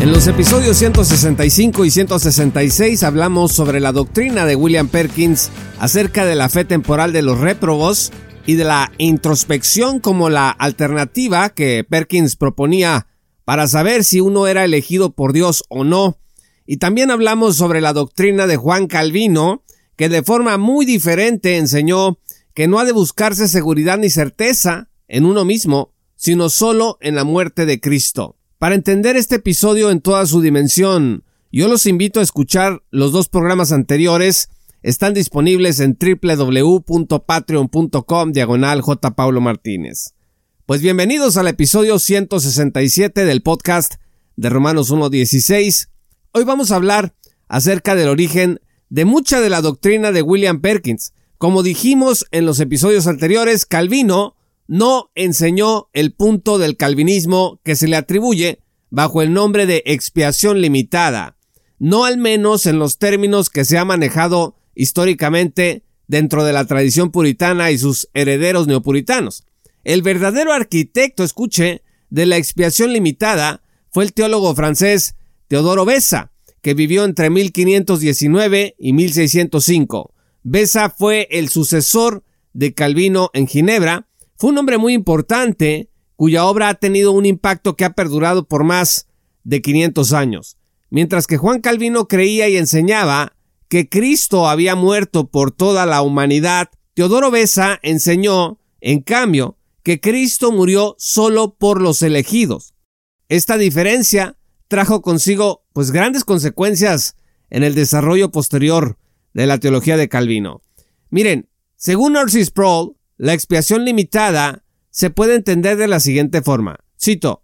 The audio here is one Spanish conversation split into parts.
En los episodios 165 y 166 hablamos sobre la doctrina de William Perkins acerca de la fe temporal de los réprobos y de la introspección como la alternativa que Perkins proponía para saber si uno era elegido por Dios o no. Y también hablamos sobre la doctrina de Juan Calvino, que de forma muy diferente enseñó que no ha de buscarse seguridad ni certeza en uno mismo, sino solo en la muerte de Cristo. Para entender este episodio en toda su dimensión, yo los invito a escuchar los dos programas anteriores. Están disponibles en www.patreon.com diagonal J. Martínez. Pues bienvenidos al episodio 167 del podcast de Romanos 1.16. Hoy vamos a hablar acerca del origen de mucha de la doctrina de William Perkins. Como dijimos en los episodios anteriores, Calvino no enseñó el punto del calvinismo que se le atribuye bajo el nombre de expiación limitada, no al menos en los términos que se ha manejado históricamente dentro de la tradición puritana y sus herederos neopuritanos. El verdadero arquitecto, escuche, de la expiación limitada fue el teólogo francés Teodoro Besa, que vivió entre 1519 y 1605. Besa fue el sucesor de Calvino en Ginebra fue un hombre muy importante cuya obra ha tenido un impacto que ha perdurado por más de 500 años. Mientras que Juan Calvino creía y enseñaba que Cristo había muerto por toda la humanidad, Teodoro Besa enseñó, en cambio, que Cristo murió solo por los elegidos. Esta diferencia trajo consigo pues grandes consecuencias en el desarrollo posterior de la teología de Calvino. Miren, según Orsis Sproul, la expiación limitada se puede entender de la siguiente forma. Cito,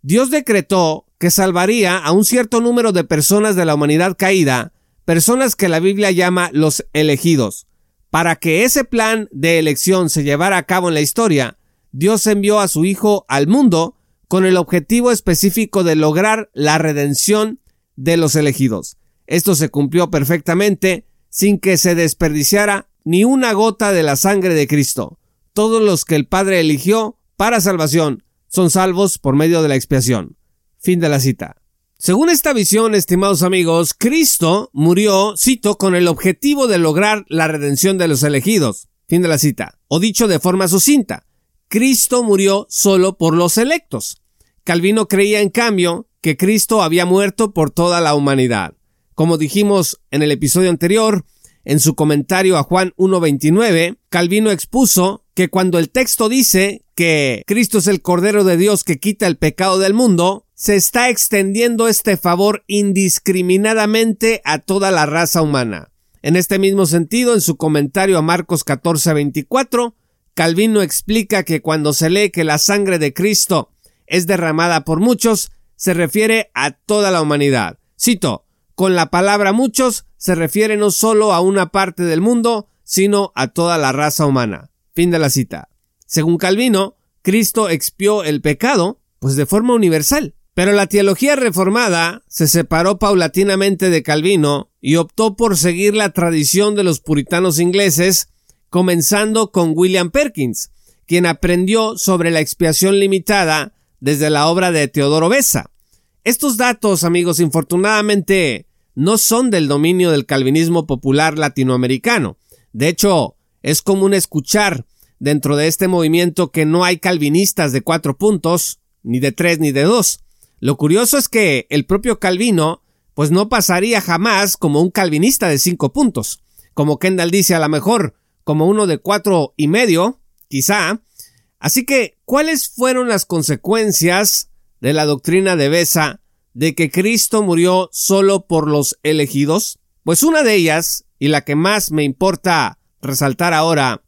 Dios decretó que salvaría a un cierto número de personas de la humanidad caída, personas que la Biblia llama los elegidos. Para que ese plan de elección se llevara a cabo en la historia, Dios envió a su Hijo al mundo con el objetivo específico de lograr la redención de los elegidos. Esto se cumplió perfectamente sin que se desperdiciara ni una gota de la sangre de Cristo. Todos los que el Padre eligió para salvación son salvos por medio de la expiación. Fin de la cita. Según esta visión, estimados amigos, Cristo murió, cito, con el objetivo de lograr la redención de los elegidos. Fin de la cita. O dicho de forma sucinta, Cristo murió solo por los electos. Calvino creía, en cambio, que Cristo había muerto por toda la humanidad. Como dijimos en el episodio anterior, en su comentario a Juan 1.29, Calvino expuso que cuando el texto dice que Cristo es el Cordero de Dios que quita el pecado del mundo, se está extendiendo este favor indiscriminadamente a toda la raza humana. En este mismo sentido, en su comentario a Marcos 14:24, Calvino explica que cuando se lee que la sangre de Cristo es derramada por muchos, se refiere a toda la humanidad. Cito, con la palabra muchos se refiere no solo a una parte del mundo, sino a toda la raza humana. Fin de la cita. Según Calvino, Cristo expió el pecado, pues de forma universal. Pero la teología reformada se separó paulatinamente de Calvino y optó por seguir la tradición de los puritanos ingleses, comenzando con William Perkins, quien aprendió sobre la expiación limitada desde la obra de Teodoro Besa. Estos datos, amigos, infortunadamente no son del dominio del calvinismo popular latinoamericano. De hecho, es común escuchar dentro de este movimiento que no hay calvinistas de cuatro puntos, ni de tres ni de dos. Lo curioso es que el propio Calvino, pues no pasaría jamás como un calvinista de cinco puntos. Como Kendall dice, a lo mejor como uno de cuatro y medio, quizá. Así que, ¿cuáles fueron las consecuencias de la doctrina de Besa de que Cristo murió solo por los elegidos? Pues una de ellas, y la que más me importa resaltar ahora,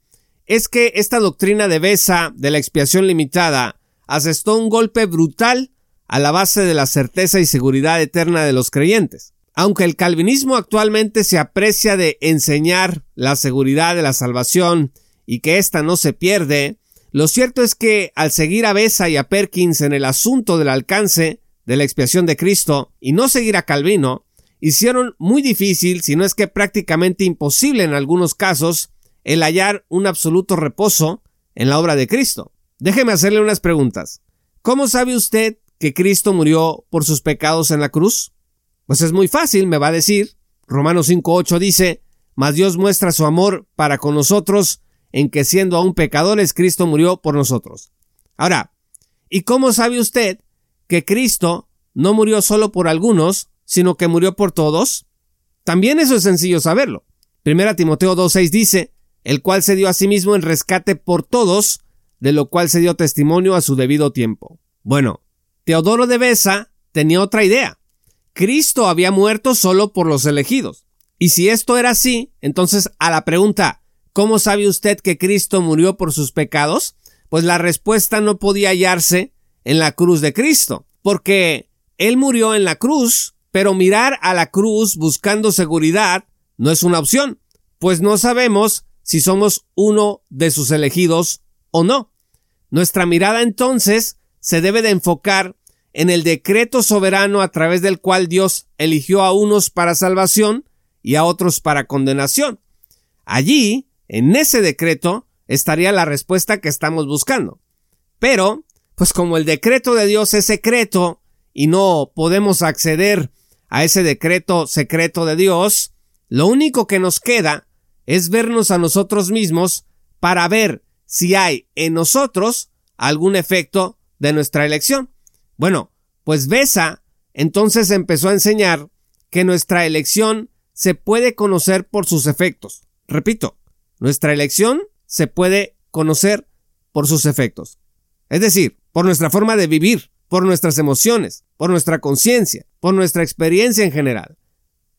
es que esta doctrina de Besa de la expiación limitada asestó un golpe brutal a la base de la certeza y seguridad eterna de los creyentes. Aunque el calvinismo actualmente se aprecia de enseñar la seguridad de la salvación y que ésta no se pierde, lo cierto es que al seguir a Besa y a Perkins en el asunto del alcance de la expiación de Cristo y no seguir a Calvino, hicieron muy difícil, si no es que prácticamente imposible en algunos casos, el hallar un absoluto reposo en la obra de Cristo. Déjeme hacerle unas preguntas. ¿Cómo sabe usted que Cristo murió por sus pecados en la cruz? Pues es muy fácil, me va a decir. Romanos 5.8 dice, mas Dios muestra su amor para con nosotros en que siendo aún pecadores Cristo murió por nosotros. Ahora, ¿y cómo sabe usted que Cristo no murió solo por algunos, sino que murió por todos? También eso es sencillo saberlo. Primera Timoteo 2.6 dice, el cual se dio a sí mismo en rescate por todos, de lo cual se dio testimonio a su debido tiempo. Bueno, Teodoro de Besa tenía otra idea. Cristo había muerto solo por los elegidos. Y si esto era así, entonces a la pregunta, ¿cómo sabe usted que Cristo murió por sus pecados? Pues la respuesta no podía hallarse en la cruz de Cristo, porque Él murió en la cruz, pero mirar a la cruz buscando seguridad no es una opción, pues no sabemos si somos uno de sus elegidos o no. Nuestra mirada entonces se debe de enfocar en el decreto soberano a través del cual Dios eligió a unos para salvación y a otros para condenación. Allí, en ese decreto, estaría la respuesta que estamos buscando. Pero, pues como el decreto de Dios es secreto y no podemos acceder a ese decreto secreto de Dios, lo único que nos queda es vernos a nosotros mismos para ver si hay en nosotros algún efecto de nuestra elección. Bueno, pues Besa entonces empezó a enseñar que nuestra elección se puede conocer por sus efectos. Repito, nuestra elección se puede conocer por sus efectos. Es decir, por nuestra forma de vivir, por nuestras emociones, por nuestra conciencia, por nuestra experiencia en general.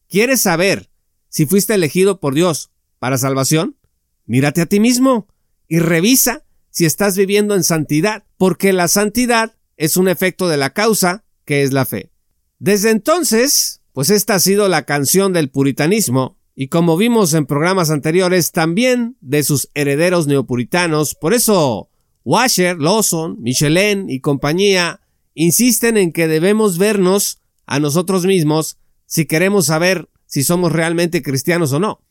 ¿Quieres saber si fuiste elegido por Dios para salvación? Mírate a ti mismo y revisa si estás viviendo en santidad, porque la santidad es un efecto de la causa que es la fe. Desde entonces, pues esta ha sido la canción del puritanismo, y como vimos en programas anteriores, también de sus herederos neopuritanos, por eso Washer, Lawson, Michelin y compañía insisten en que debemos vernos a nosotros mismos si queremos saber si somos realmente cristianos o no,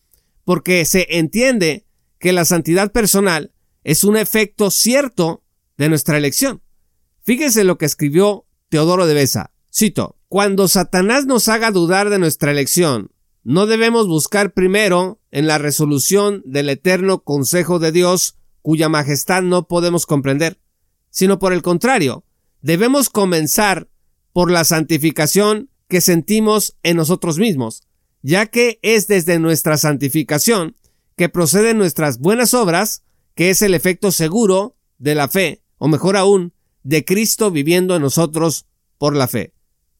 porque se entiende que la santidad personal es un efecto cierto de nuestra elección. Fíjese lo que escribió Teodoro de Besa. Cito, Cuando Satanás nos haga dudar de nuestra elección, no debemos buscar primero en la resolución del eterno consejo de Dios cuya majestad no podemos comprender, sino por el contrario, debemos comenzar por la santificación que sentimos en nosotros mismos, ya que es desde nuestra santificación que proceden nuestras buenas obras, que es el efecto seguro de la fe, o mejor aún, de Cristo viviendo en nosotros por la fe.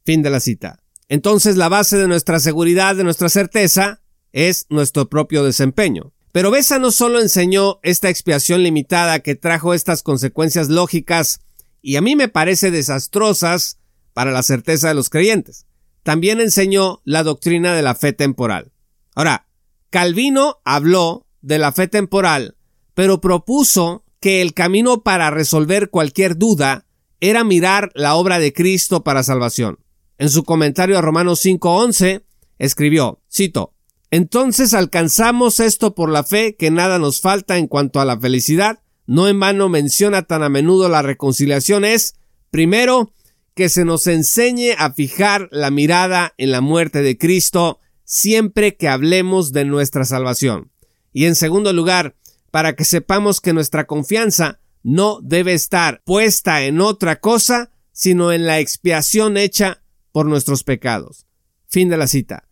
Fin de la cita. Entonces la base de nuestra seguridad, de nuestra certeza, es nuestro propio desempeño. Pero Besa no solo enseñó esta expiación limitada que trajo estas consecuencias lógicas y a mí me parece desastrosas para la certeza de los creyentes. También enseñó la doctrina de la fe temporal. Ahora, Calvino habló de la fe temporal, pero propuso que el camino para resolver cualquier duda era mirar la obra de Cristo para salvación. En su comentario a Romanos 5:11 escribió, cito, Entonces alcanzamos esto por la fe que nada nos falta en cuanto a la felicidad. No en vano menciona tan a menudo la reconciliación es, primero, que se nos enseñe a fijar la mirada en la muerte de Cristo siempre que hablemos de nuestra salvación. Y en segundo lugar, para que sepamos que nuestra confianza no debe estar puesta en otra cosa, sino en la expiación hecha por nuestros pecados. Fin de la cita.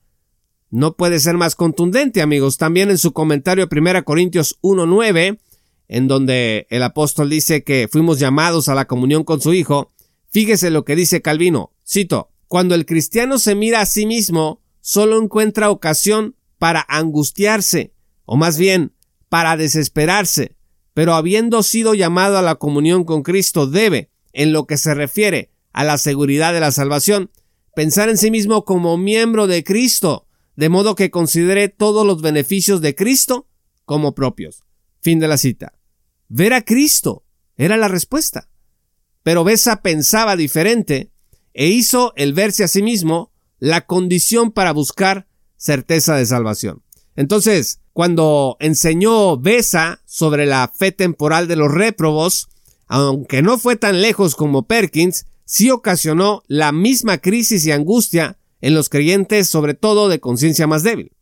No puede ser más contundente, amigos. También en su comentario 1 Corintios 1.9, en donde el apóstol dice que fuimos llamados a la comunión con su Hijo, fíjese lo que dice Calvino. Cito, cuando el cristiano se mira a sí mismo, solo encuentra ocasión para angustiarse, o más bien, para desesperarse, pero habiendo sido llamado a la comunión con Cristo debe, en lo que se refiere a la seguridad de la salvación, pensar en sí mismo como miembro de Cristo, de modo que considere todos los beneficios de Cristo como propios. Fin de la cita. Ver a Cristo era la respuesta. Pero Besa pensaba diferente e hizo el verse a sí mismo la condición para buscar certeza de salvación. Entonces, cuando enseñó Besa sobre la fe temporal de los réprobos, aunque no fue tan lejos como Perkins, sí ocasionó la misma crisis y angustia en los creyentes, sobre todo de conciencia más débil.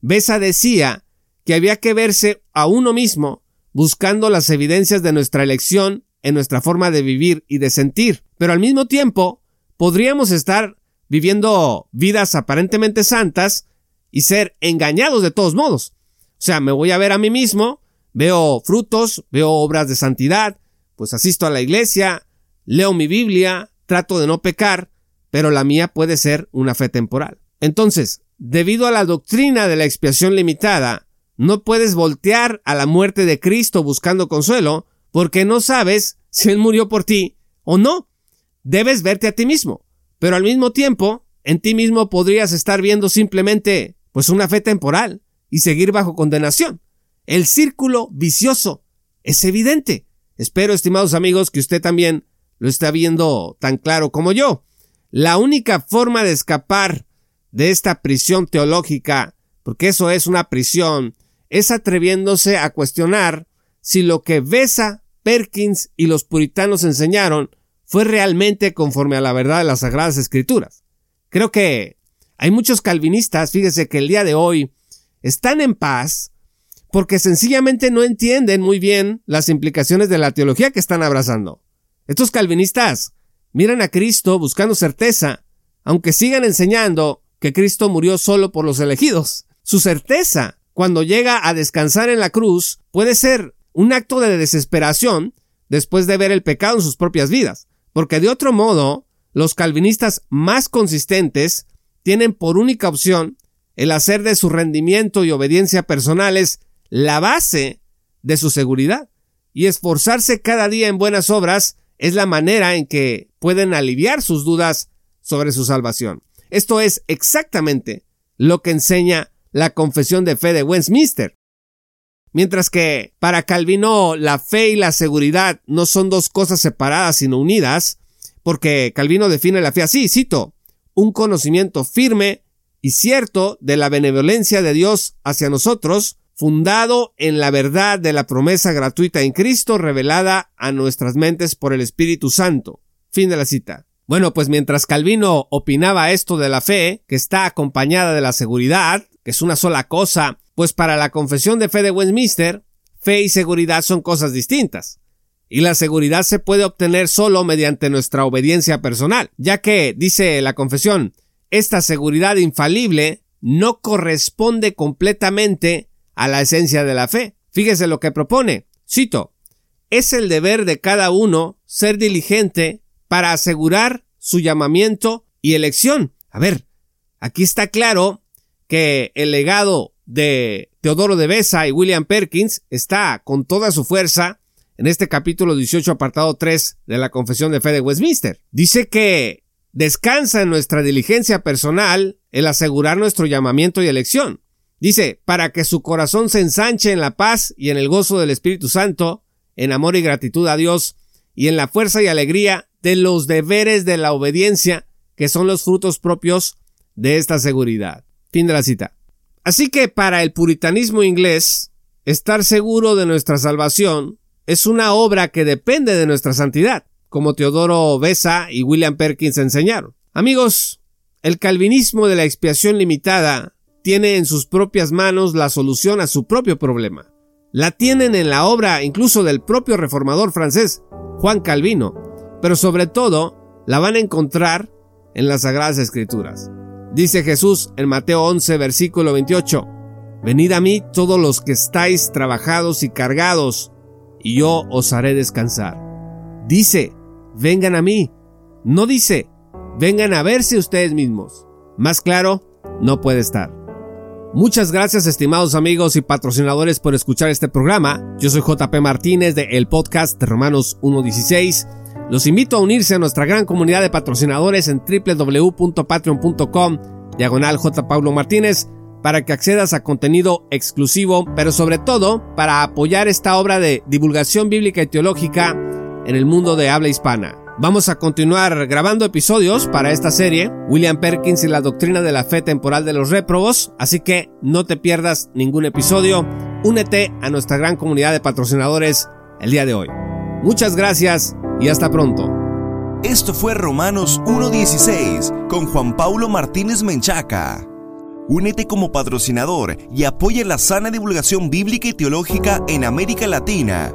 Besa decía que había que verse a uno mismo buscando las evidencias de nuestra elección en nuestra forma de vivir y de sentir, pero al mismo tiempo podríamos estar viviendo vidas aparentemente santas y ser engañados de todos modos. O sea, me voy a ver a mí mismo, veo frutos, veo obras de santidad, pues asisto a la iglesia, leo mi Biblia, trato de no pecar, pero la mía puede ser una fe temporal. Entonces, debido a la doctrina de la expiación limitada, no puedes voltear a la muerte de Cristo buscando consuelo, porque no sabes si Él murió por ti o no. Debes verte a ti mismo, pero al mismo tiempo, en ti mismo podrías estar viendo simplemente, pues una fe temporal y seguir bajo condenación. El círculo vicioso es evidente. Espero, estimados amigos, que usted también lo está viendo tan claro como yo. La única forma de escapar de esta prisión teológica, porque eso es una prisión, es atreviéndose a cuestionar si lo que Besa, Perkins y los puritanos enseñaron fue realmente conforme a la verdad de las Sagradas Escrituras. Creo que hay muchos calvinistas, fíjese que el día de hoy están en paz porque sencillamente no entienden muy bien las implicaciones de la teología que están abrazando. Estos calvinistas miran a Cristo buscando certeza, aunque sigan enseñando que Cristo murió solo por los elegidos. Su certeza, cuando llega a descansar en la cruz, puede ser un acto de desesperación después de ver el pecado en sus propias vidas, porque de otro modo, los calvinistas más consistentes tienen por única opción el hacer de su rendimiento y obediencia personales la base de su seguridad. Y esforzarse cada día en buenas obras es la manera en que pueden aliviar sus dudas sobre su salvación. Esto es exactamente lo que enseña la confesión de fe de Westminster. Mientras que para Calvino la fe y la seguridad no son dos cosas separadas sino unidas, porque Calvino define la fe así, cito, un conocimiento firme y cierto de la benevolencia de Dios hacia nosotros, fundado en la verdad de la promesa gratuita en Cristo revelada a nuestras mentes por el Espíritu Santo. Fin de la cita. Bueno, pues mientras Calvino opinaba esto de la fe, que está acompañada de la seguridad, que es una sola cosa, pues para la confesión de fe de Westminster, fe y seguridad son cosas distintas. Y la seguridad se puede obtener solo mediante nuestra obediencia personal, ya que, dice la confesión, esta seguridad infalible no corresponde completamente a la esencia de la fe. Fíjese lo que propone. Cito, es el deber de cada uno ser diligente para asegurar su llamamiento y elección. A ver, aquí está claro que el legado de Teodoro de Besa y William Perkins está con toda su fuerza en este capítulo 18 apartado 3 de la Confesión de Fe de Westminster. Dice que Descansa en nuestra diligencia personal el asegurar nuestro llamamiento y elección. Dice, para que su corazón se ensanche en la paz y en el gozo del Espíritu Santo, en amor y gratitud a Dios, y en la fuerza y alegría de los deberes de la obediencia, que son los frutos propios de esta seguridad. Fin de la cita. Así que para el puritanismo inglés, estar seguro de nuestra salvación es una obra que depende de nuestra santidad como Teodoro Besa y William Perkins enseñaron. Amigos, el calvinismo de la expiación limitada tiene en sus propias manos la solución a su propio problema. La tienen en la obra incluso del propio reformador francés, Juan Calvino, pero sobre todo la van a encontrar en las Sagradas Escrituras. Dice Jesús en Mateo 11, versículo 28, Venid a mí todos los que estáis trabajados y cargados, y yo os haré descansar. Dice, vengan a mí. No dice, vengan a verse ustedes mismos. Más claro, no puede estar. Muchas gracias estimados amigos y patrocinadores por escuchar este programa. Yo soy JP Martínez de el podcast de Romanos 1.16 Los invito a unirse a nuestra gran comunidad de patrocinadores en www.patreon.com diagonal J. Paulo Martínez para que accedas a contenido exclusivo, pero sobre todo para apoyar esta obra de divulgación bíblica y teológica en el mundo de habla hispana. Vamos a continuar grabando episodios para esta serie, William Perkins y la doctrina de la fe temporal de los réprobos, así que no te pierdas ningún episodio, únete a nuestra gran comunidad de patrocinadores el día de hoy. Muchas gracias y hasta pronto. Esto fue Romanos 1.16 con Juan Paulo Martínez Menchaca. Únete como patrocinador y apoya la sana divulgación bíblica y teológica en América Latina.